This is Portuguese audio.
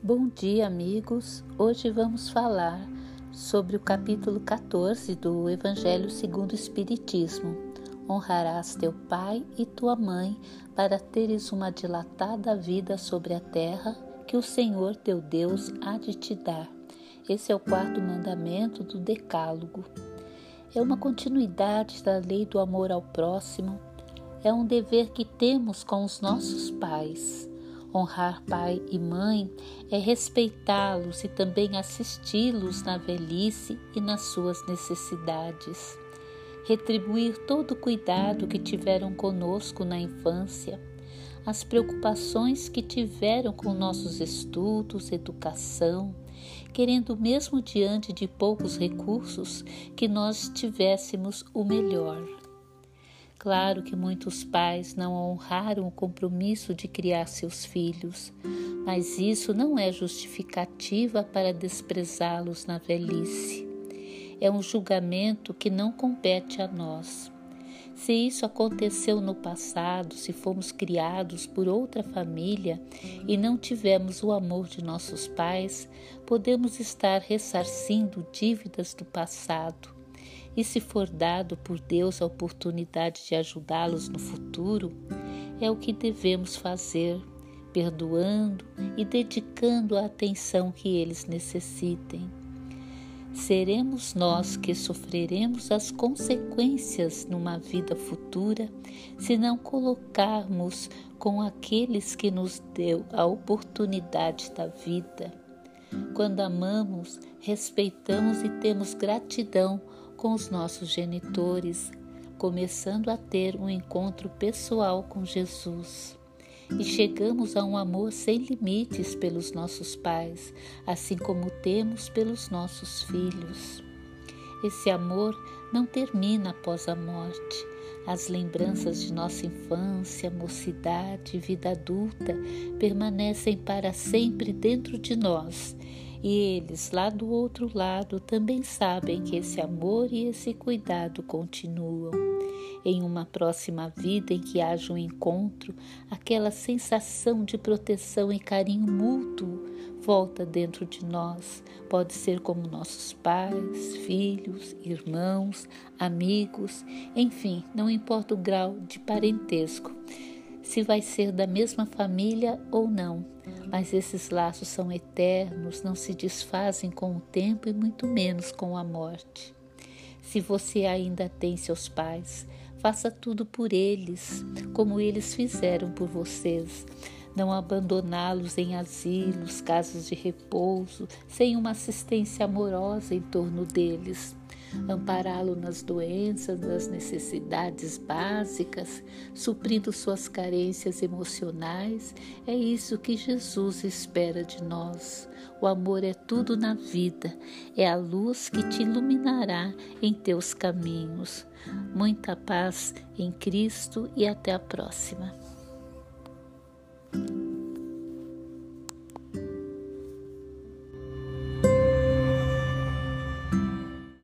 Bom dia, amigos. Hoje vamos falar sobre o capítulo 14 do Evangelho segundo o Espiritismo. Honrarás teu pai e tua mãe para teres uma dilatada vida sobre a terra que o Senhor teu Deus há de te dar. Esse é o quarto mandamento do Decálogo. É uma continuidade da lei do amor ao próximo. É um dever que temos com os nossos pais Honrar pai e mãe é respeitá-los e também assisti-los na velhice e nas suas necessidades. Retribuir todo o cuidado que tiveram conosco na infância, as preocupações que tiveram com nossos estudos, educação, querendo mesmo diante de poucos recursos que nós tivéssemos o melhor. Claro que muitos pais não honraram o compromisso de criar seus filhos, mas isso não é justificativa para desprezá-los na velhice. É um julgamento que não compete a nós. Se isso aconteceu no passado, se fomos criados por outra família e não tivemos o amor de nossos pais, podemos estar ressarcindo dívidas do passado e se for dado por Deus a oportunidade de ajudá-los no futuro, é o que devemos fazer, perdoando e dedicando a atenção que eles necessitem. Seremos nós que sofreremos as consequências numa vida futura se não colocarmos com aqueles que nos deu a oportunidade da vida. Quando amamos, respeitamos e temos gratidão com os nossos genitores, começando a ter um encontro pessoal com Jesus. E chegamos a um amor sem limites pelos nossos pais, assim como temos pelos nossos filhos. Esse amor não termina após a morte. As lembranças de nossa infância, mocidade e vida adulta permanecem para sempre dentro de nós e eles, lá do outro lado, também sabem que esse amor e esse cuidado continuam. Em uma próxima vida em que haja um encontro, aquela sensação de proteção e carinho mútuo volta dentro de nós. Pode ser como nossos pais, filhos, irmãos, amigos, enfim, não importa o grau de parentesco se vai ser da mesma família ou não, mas esses laços são eternos, não se desfazem com o tempo e muito menos com a morte. Se você ainda tem seus pais, faça tudo por eles, como eles fizeram por vocês. Não abandoná-los em asilos, casas de repouso, sem uma assistência amorosa em torno deles ampará-lo nas doenças, nas necessidades básicas, suprindo suas carências emocionais. É isso que Jesus espera de nós. O amor é tudo na vida, é a luz que te iluminará em teus caminhos. Muita paz em Cristo e até a próxima.